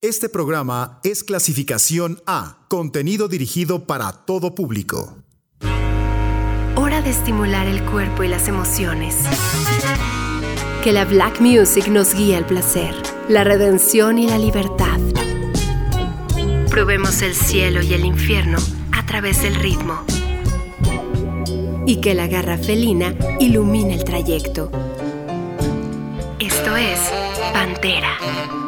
Este programa es clasificación A, contenido dirigido para todo público. Hora de estimular el cuerpo y las emociones. Que la Black Music nos guíe al placer, la redención y la libertad. Probemos el cielo y el infierno a través del ritmo. Y que la garra felina ilumine el trayecto. Esto es Pantera.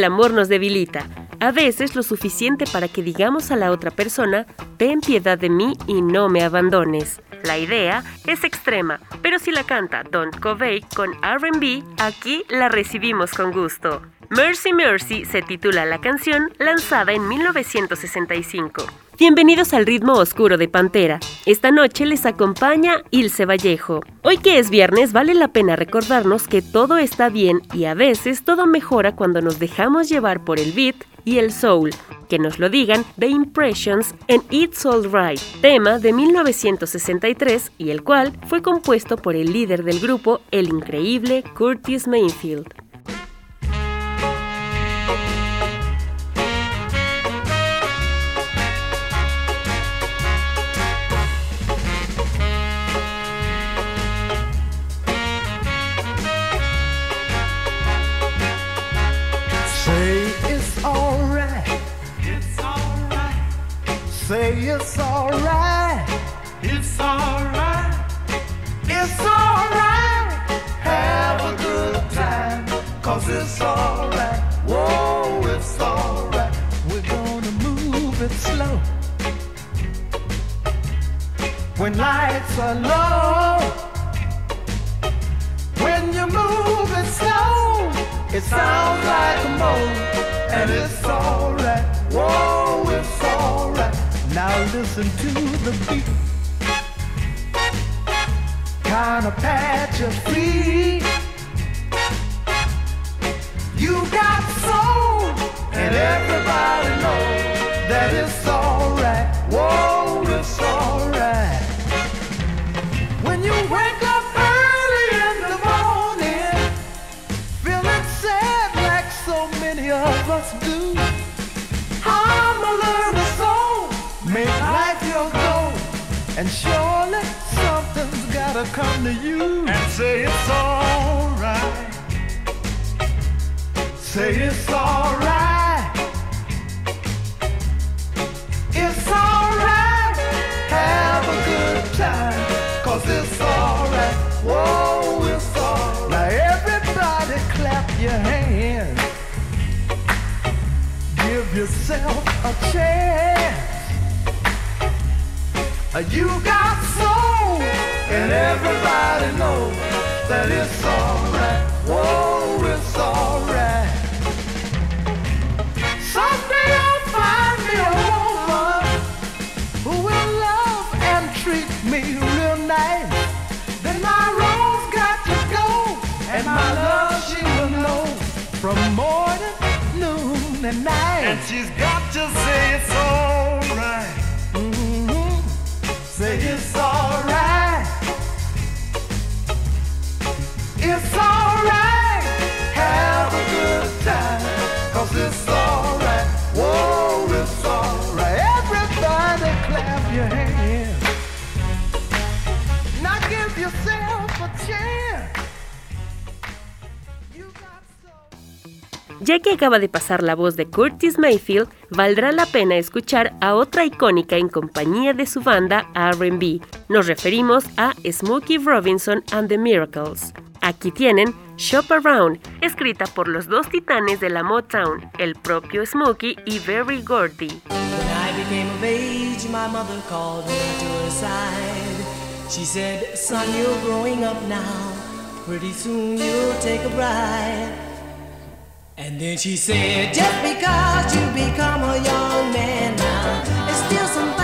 El amor nos debilita, a veces lo suficiente para que digamos a la otra persona, ten piedad de mí y no me abandones. La idea es extrema, pero si la canta Don Covey con RB, aquí la recibimos con gusto. Mercy Mercy se titula la canción lanzada en 1965. Bienvenidos al ritmo oscuro de Pantera. Esta noche les acompaña Ilse Vallejo. Hoy que es viernes vale la pena recordarnos que todo está bien y a veces todo mejora cuando nos dejamos llevar por el beat y el soul. Que nos lo digan The Impressions en It's Alright, tema de 1963 y el cual fue compuesto por el líder del grupo, el increíble Curtis Mayfield. Say it's alright. it's alright. It's alright. Have a good time. Cause it's alright. Whoa, it's alright. We're gonna move it slow. When lights are low. When you move it slow, it sounds like a moan. And it's alright. Whoa, it's alright. Now listen to the beat. Kinda pat your feet. You got soul, and everybody knows that it's alright. Whoa, it's alright. When you wake up early in the morning, feeling sad like so many of us do. And surely something's gotta come to you and say it's alright. Say it's alright. It's alright. Have a good time. Cause it's alright. Whoa, it's alright. Now everybody clap your hands. Give yourself a chance. You got soul, and everybody knows that it's alright. Whoa, it's alright. Someday I'll find me a woman who will love and treat me real nice. Then my rose got to go, and my love she will know from morning, noon, and night. And she's got to say it's alright. Ya que acaba de pasar la voz de Curtis Mayfield, valdrá la pena escuchar a otra icónica en compañía de su banda RB. Nos referimos a Smokey Robinson and the Miracles. Aquí tienen Shop Around, escrita por los dos titanes de la Motown, el propio Smokey y Berry Gordy. She said, Son, you're growing up now. Pretty soon you'll take a bride. And then she said, Just because you become a young man now, there's still some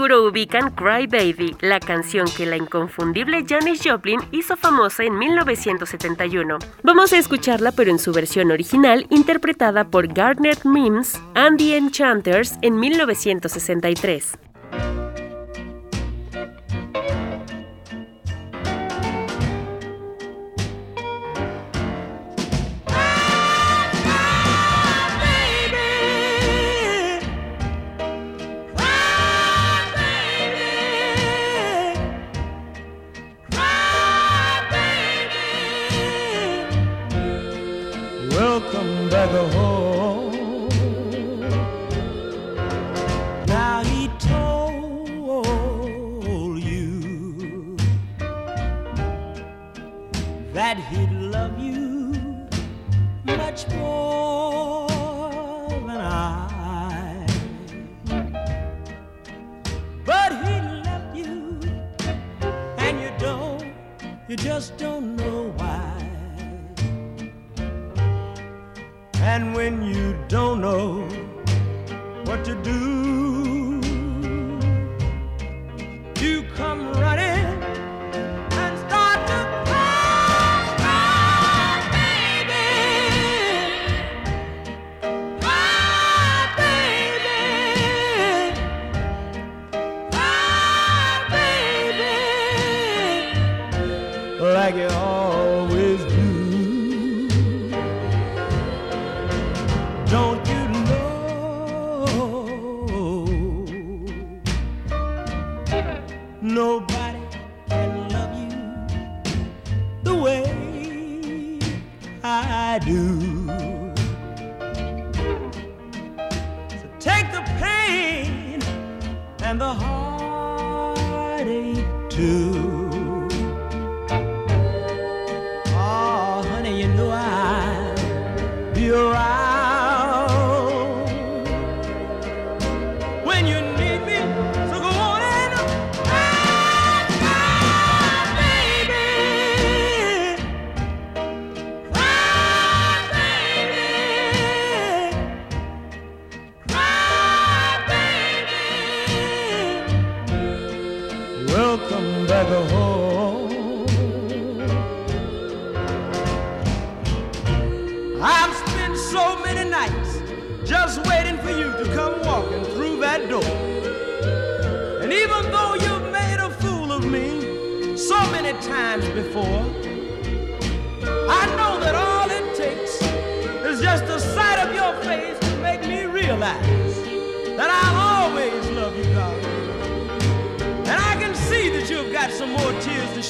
seguro ubican Cry Baby, la canción que la inconfundible Janis Joplin hizo famosa en 1971. Vamos a escucarla pero en su versión original interpretada por Gardner Mims and the Enchanters en 1963. Back home. I've spent so many nights just waiting for you to come walking through that door. And even though you've made a fool of me so many times before,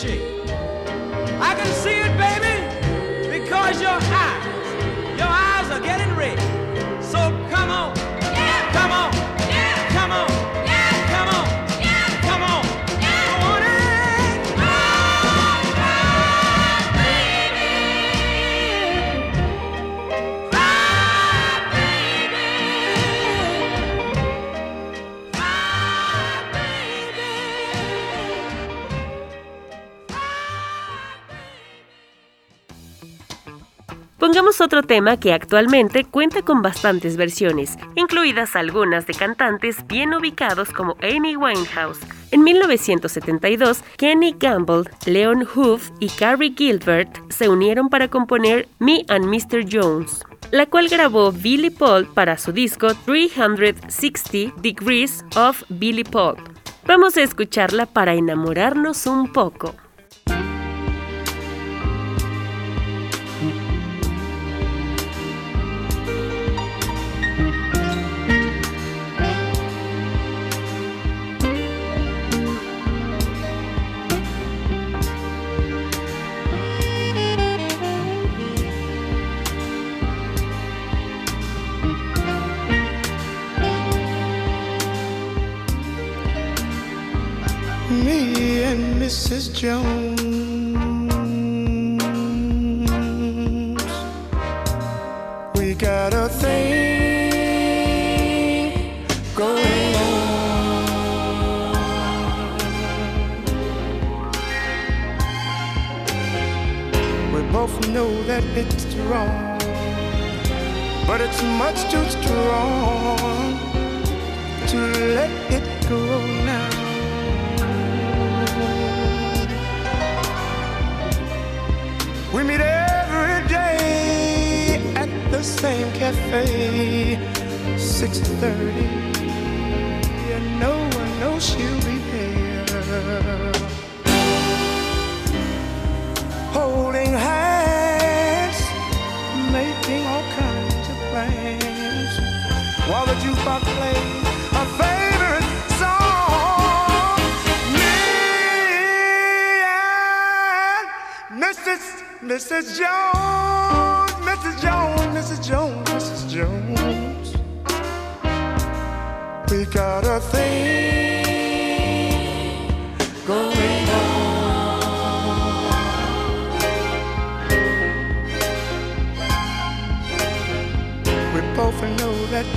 shake. Otro tema que actualmente cuenta con bastantes versiones, incluidas algunas de cantantes bien ubicados como Amy Winehouse. En 1972, Kenny Gamble, Leon Huff y Carrie Gilbert se unieron para componer Me and Mr. Jones, la cual grabó Billy Paul para su disco 360 Degrees of Billy Paul. Vamos a escucharla para enamorarnos un poco. Mrs. Jones.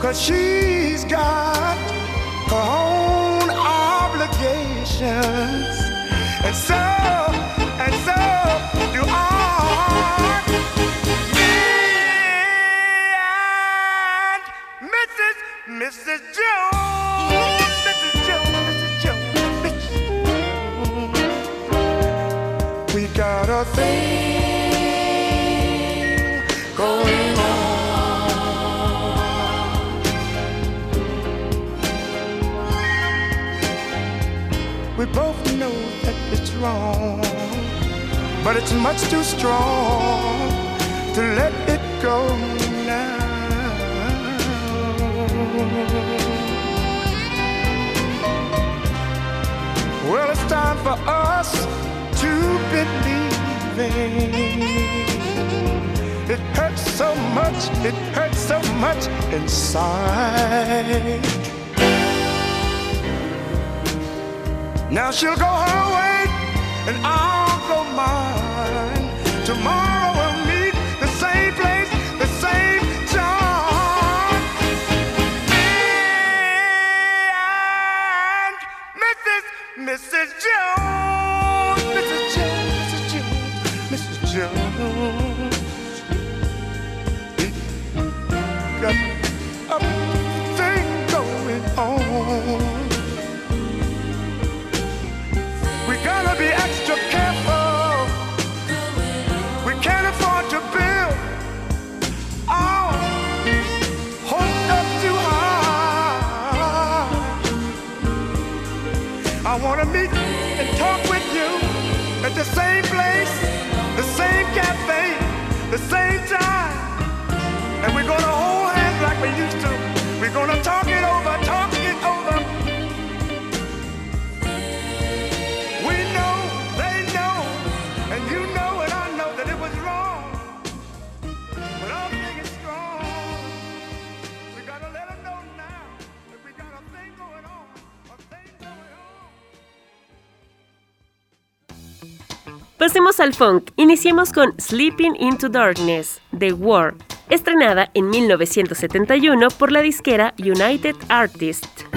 Cause she's got her own obligations. And so, and so do I. Me And Mrs. Mrs. Jones, Mrs. Jones, Mrs. Jones. We got a thing We both know that it's wrong, but it's much too strong to let it go now. Well, it's time for us to believe. It hurts so much, it hurts so much inside. Now she'll go her way Al funk. Iniciemos con Sleeping into Darkness, The War, estrenada en 1971 por la disquera United Artists.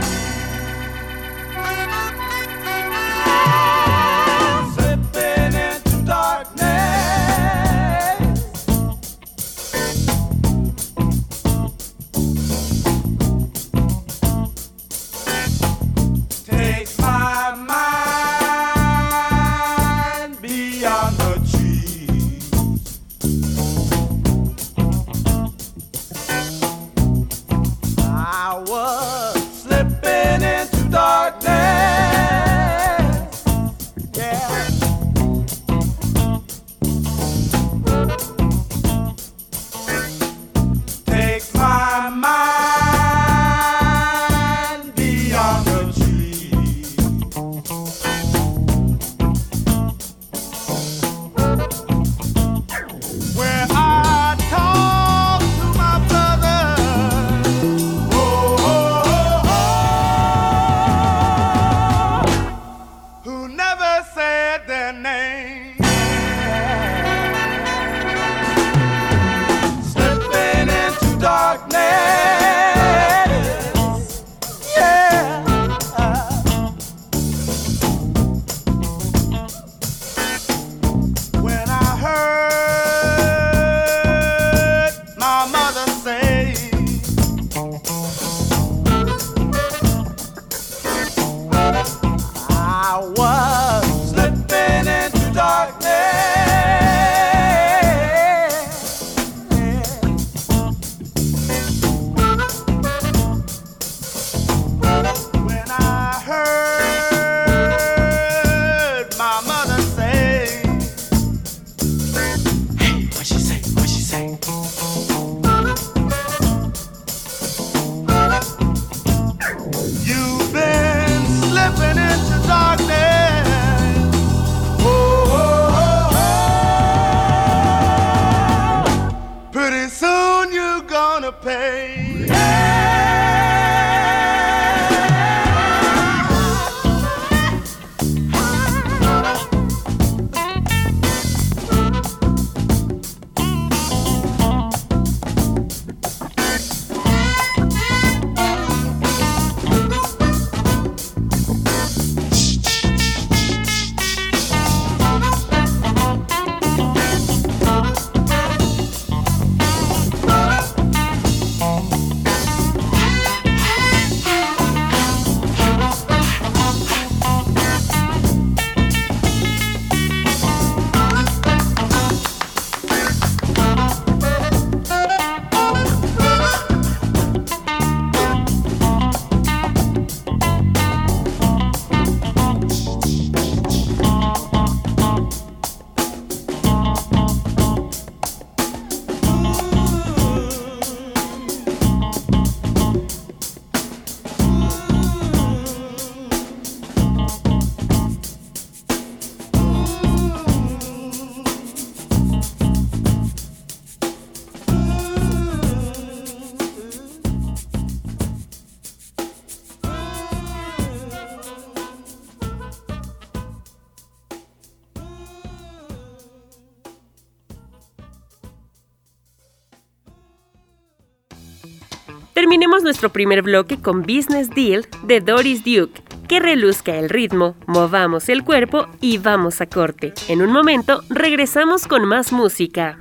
You've been slipping into Terminemos nuestro primer bloque con Business Deal de Doris Duke, que reluzca el ritmo, movamos el cuerpo y vamos a corte. En un momento regresamos con más música.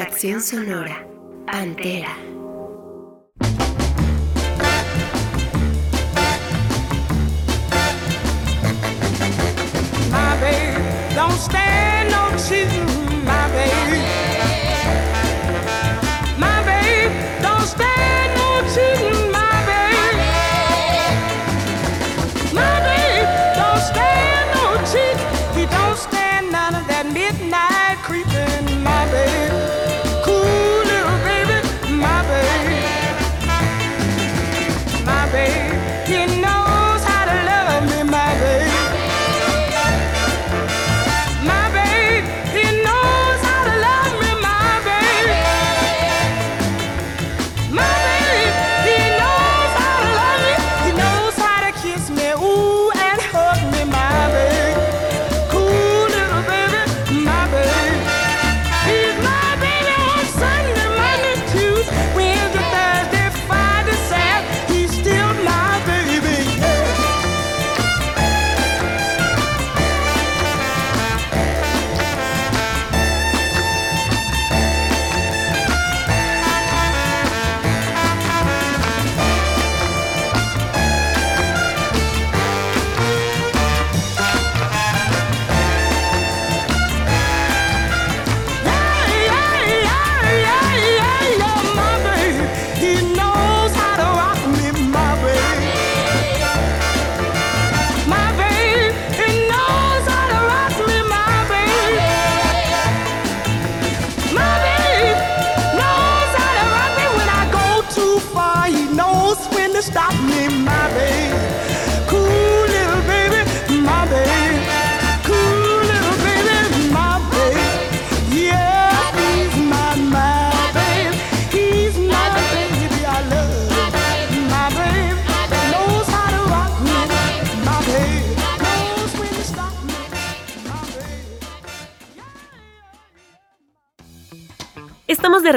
Extracción sonora. Pantera.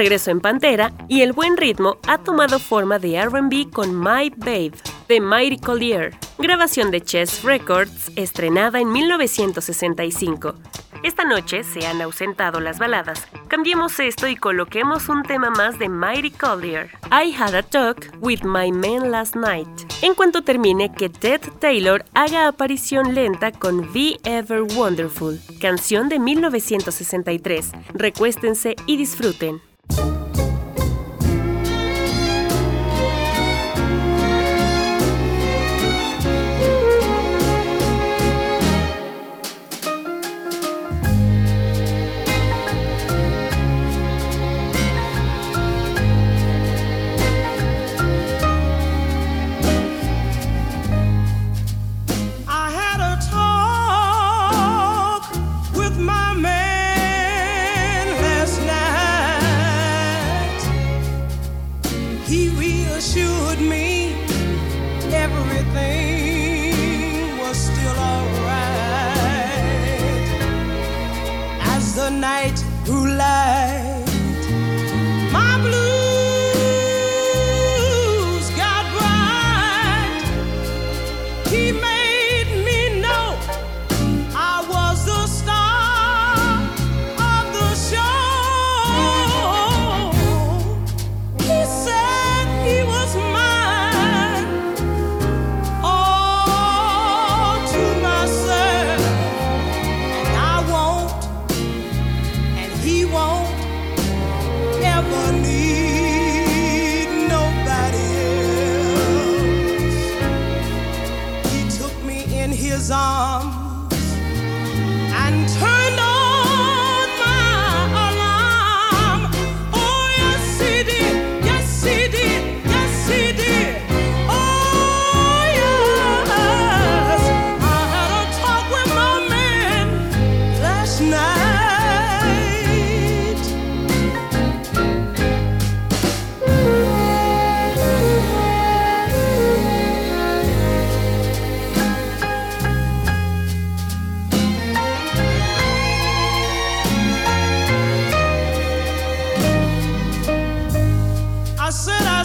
regreso en Pantera y el buen ritmo ha tomado forma de RB con My Babe de Mighty Collier, grabación de Chess Records estrenada en 1965. Esta noche se han ausentado las baladas. Cambiemos esto y coloquemos un tema más de Mighty Collier. I had a talk with my man last night. En cuanto termine, que Ted Taylor haga aparición lenta con Be Ever Wonderful, canción de 1963. Recuéstense y disfruten. Thank you.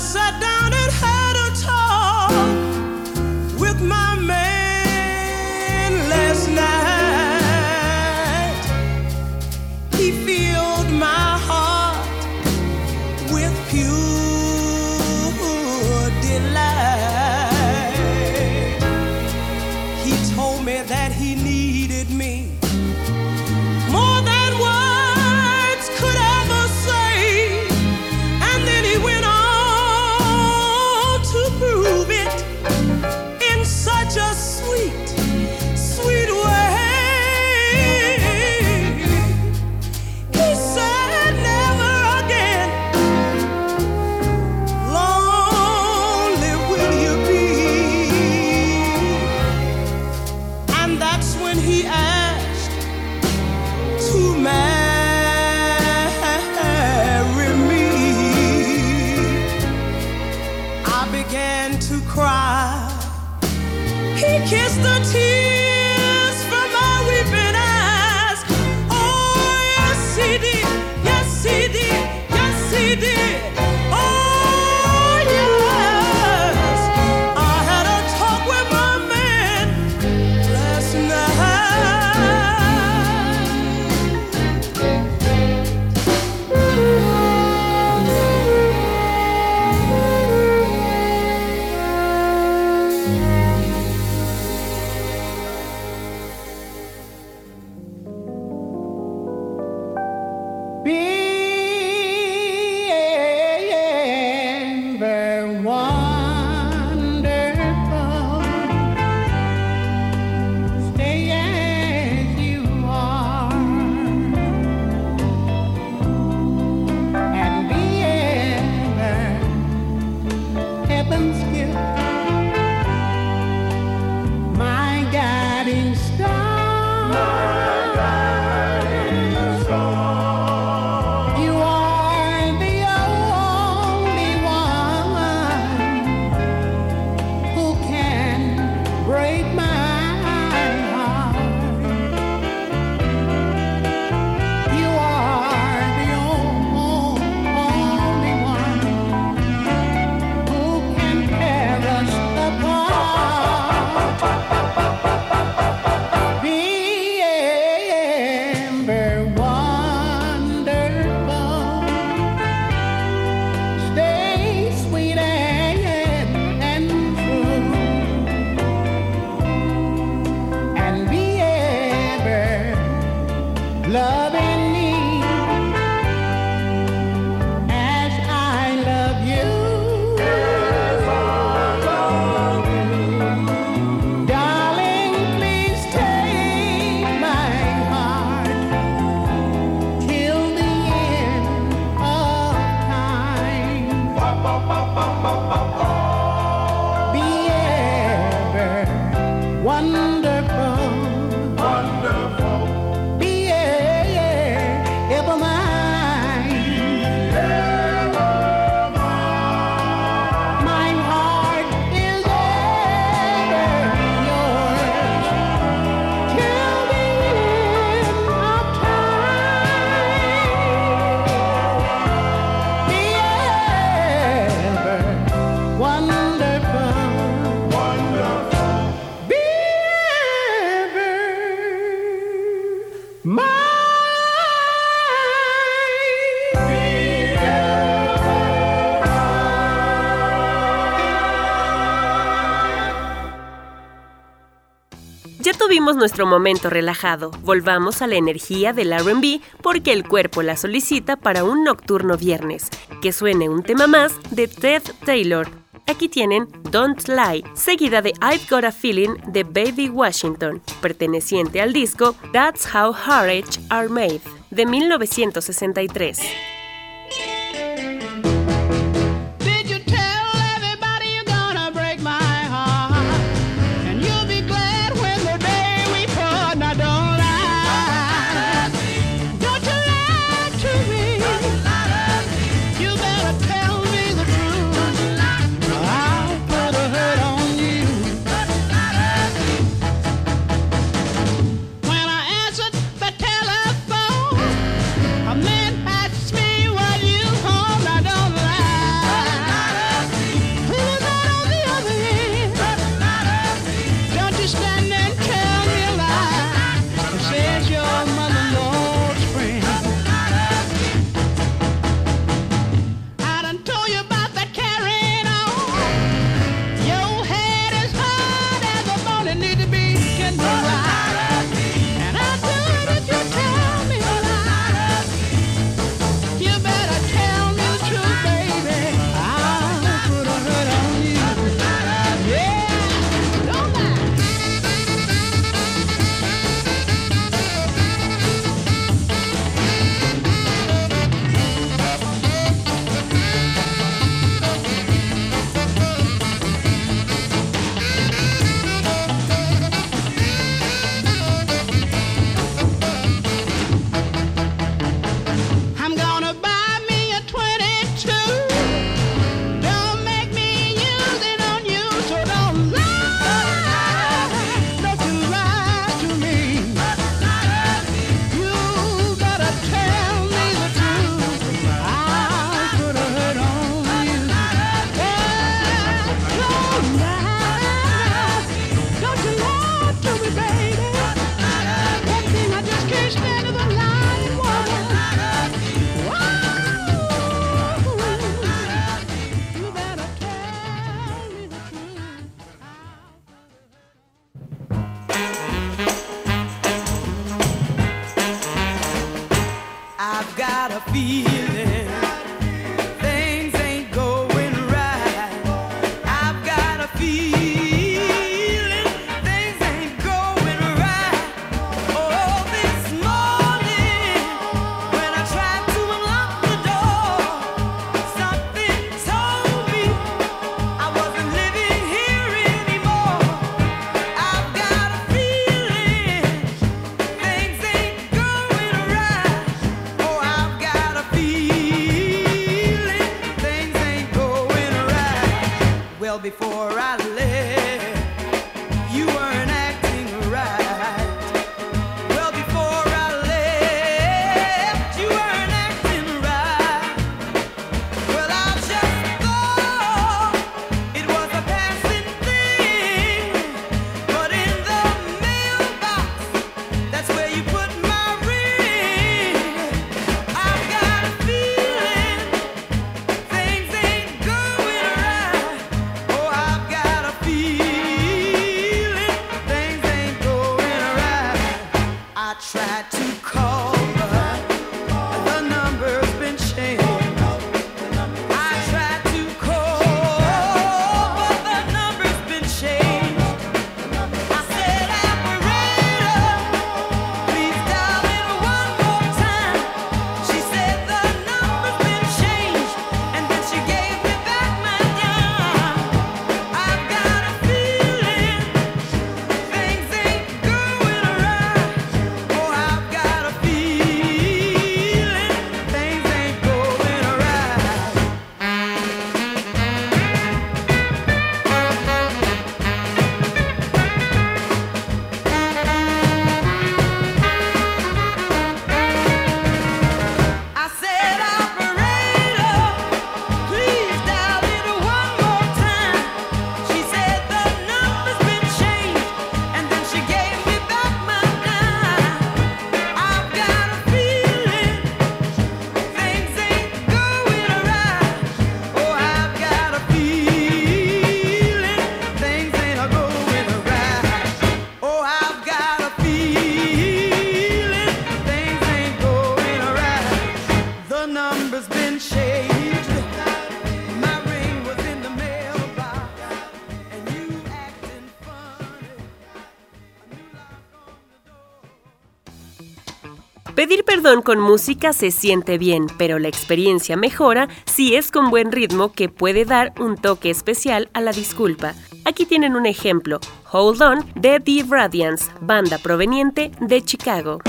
upside down. 别。Nuestro momento relajado, volvamos a la energía del RB porque el cuerpo la solicita para un nocturno viernes. Que suene un tema más de Ted Taylor. Aquí tienen Don't Lie, seguida de I've Got a Feeling de Baby Washington, perteneciente al disco That's How Heartaches Are Made de 1963. con música se siente bien, pero la experiencia mejora si es con buen ritmo que puede dar un toque especial a la disculpa. Aquí tienen un ejemplo, Hold On de The Radiance, banda proveniente de Chicago.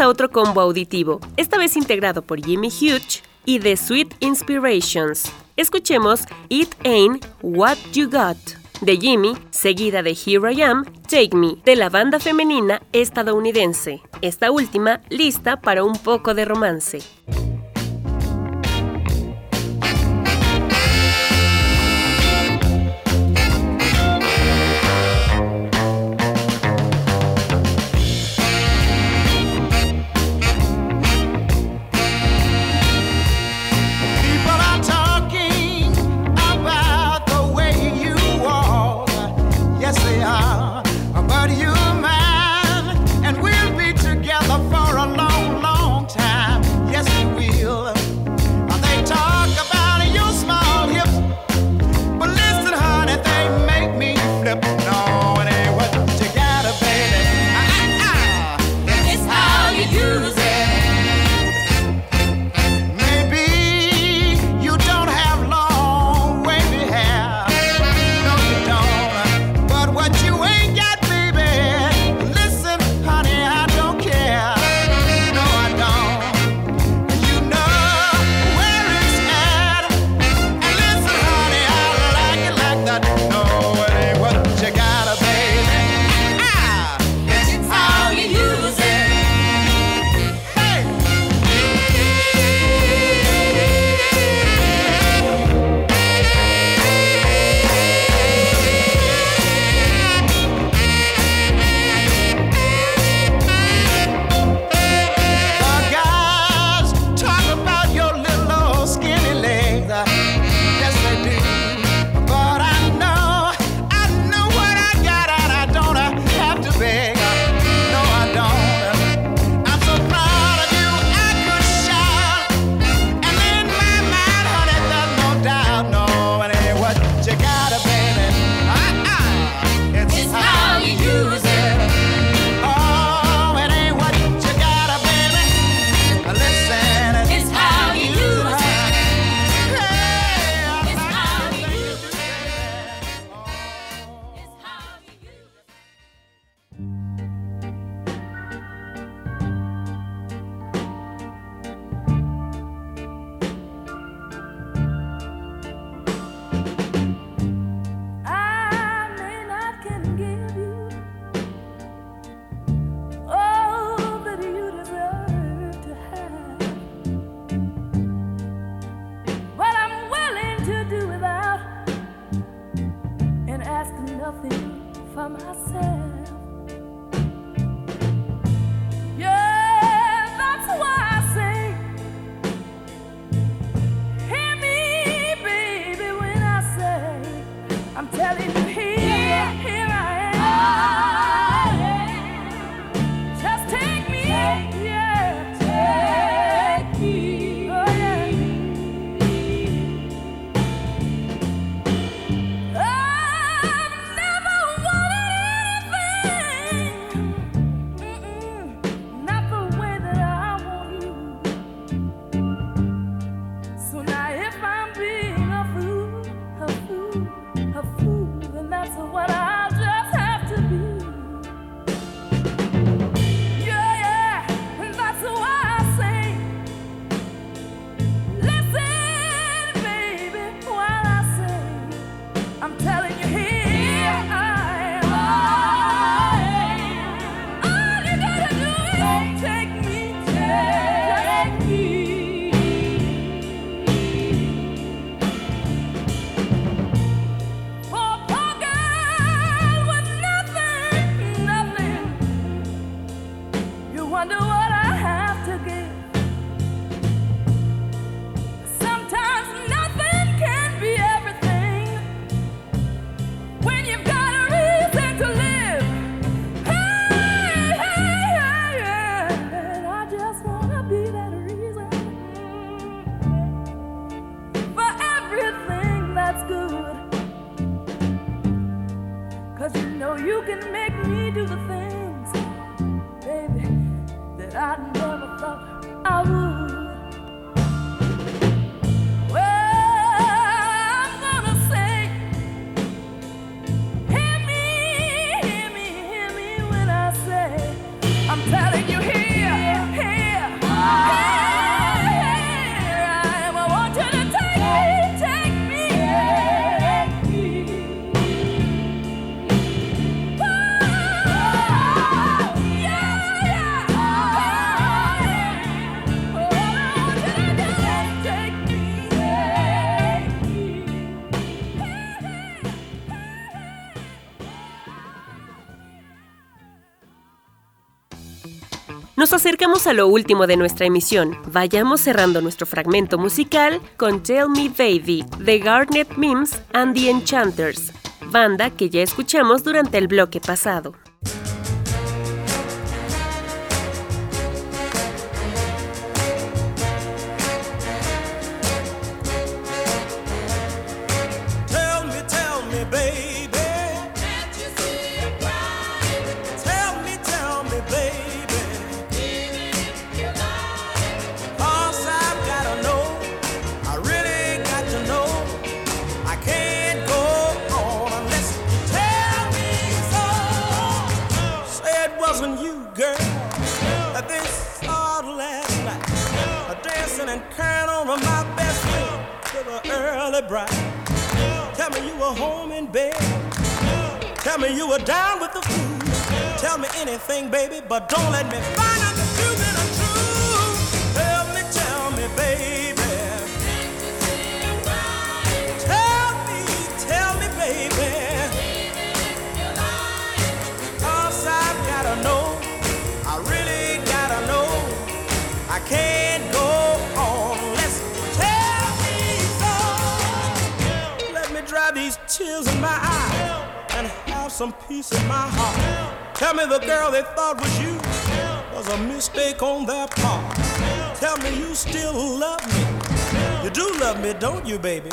a otro combo auditivo, esta vez integrado por Jimmy Hughes y The Sweet Inspirations. Escuchemos It Ain't What You Got de Jimmy, seguida de Here I Am, Take Me, de la banda femenina estadounidense. Esta última lista para un poco de romance. You can make acercamos a lo último de nuestra emisión. Vayamos cerrando nuestro fragmento musical con Tell Me Baby de Garnet Mims and the Enchanters, banda que ya escuchamos durante el bloque pasado. They saw last night. A dancing and carrying on with my best friend till the early bright. Tell me you were home in bed. Tell me you were down with the food. Tell me anything, baby, but don't let me find some peace in my heart. Tell me the girl they thought was you was a mistake on their part. Tell me you still love me. You do love me, don't you, baby?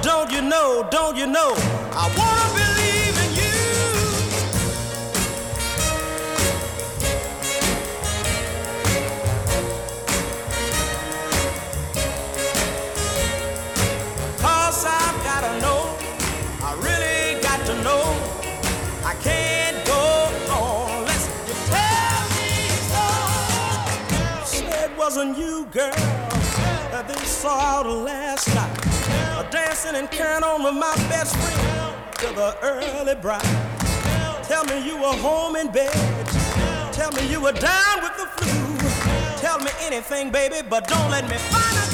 Don't you know, don't you know? I wanna believe in you. Cause I've gotta know, I really got to know. Saw out last night. Dancing and carrying on with my best friend till the early bright. Tell me you were home in bed. Tell me you were down with the flu. Tell me anything, baby, but don't let me find out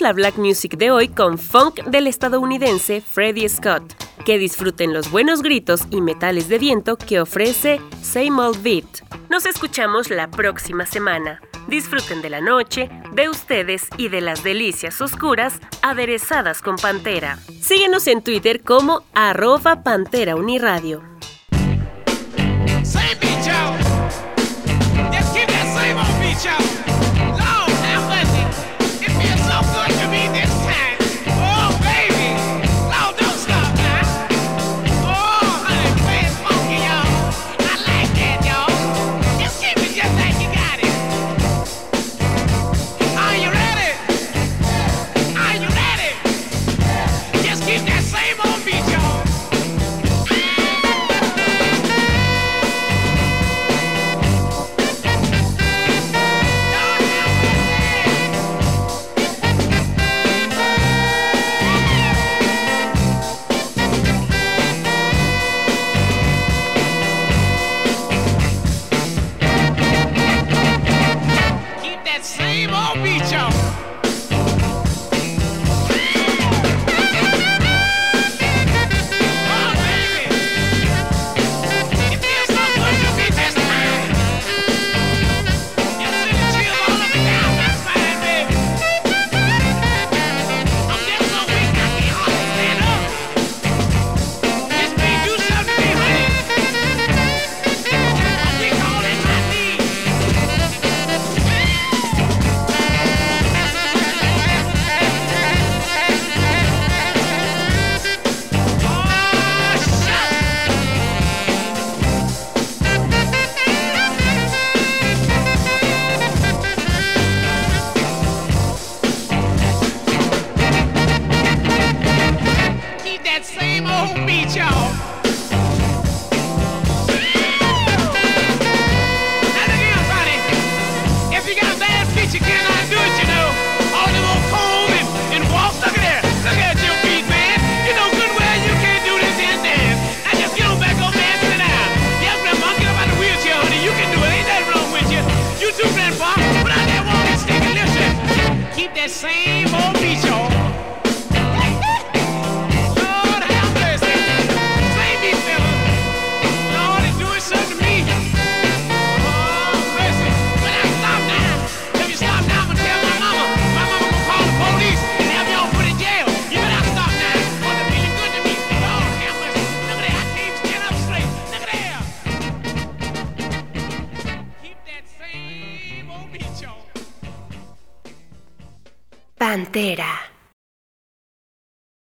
La Black Music de hoy con funk del estadounidense Freddie Scott. Que disfruten los buenos gritos y metales de viento que ofrece Same Old Beat. Nos escuchamos la próxima semana. Disfruten de la noche, de ustedes y de las delicias oscuras aderezadas con Pantera. Síguenos en Twitter como arroba Pantera Uniradio.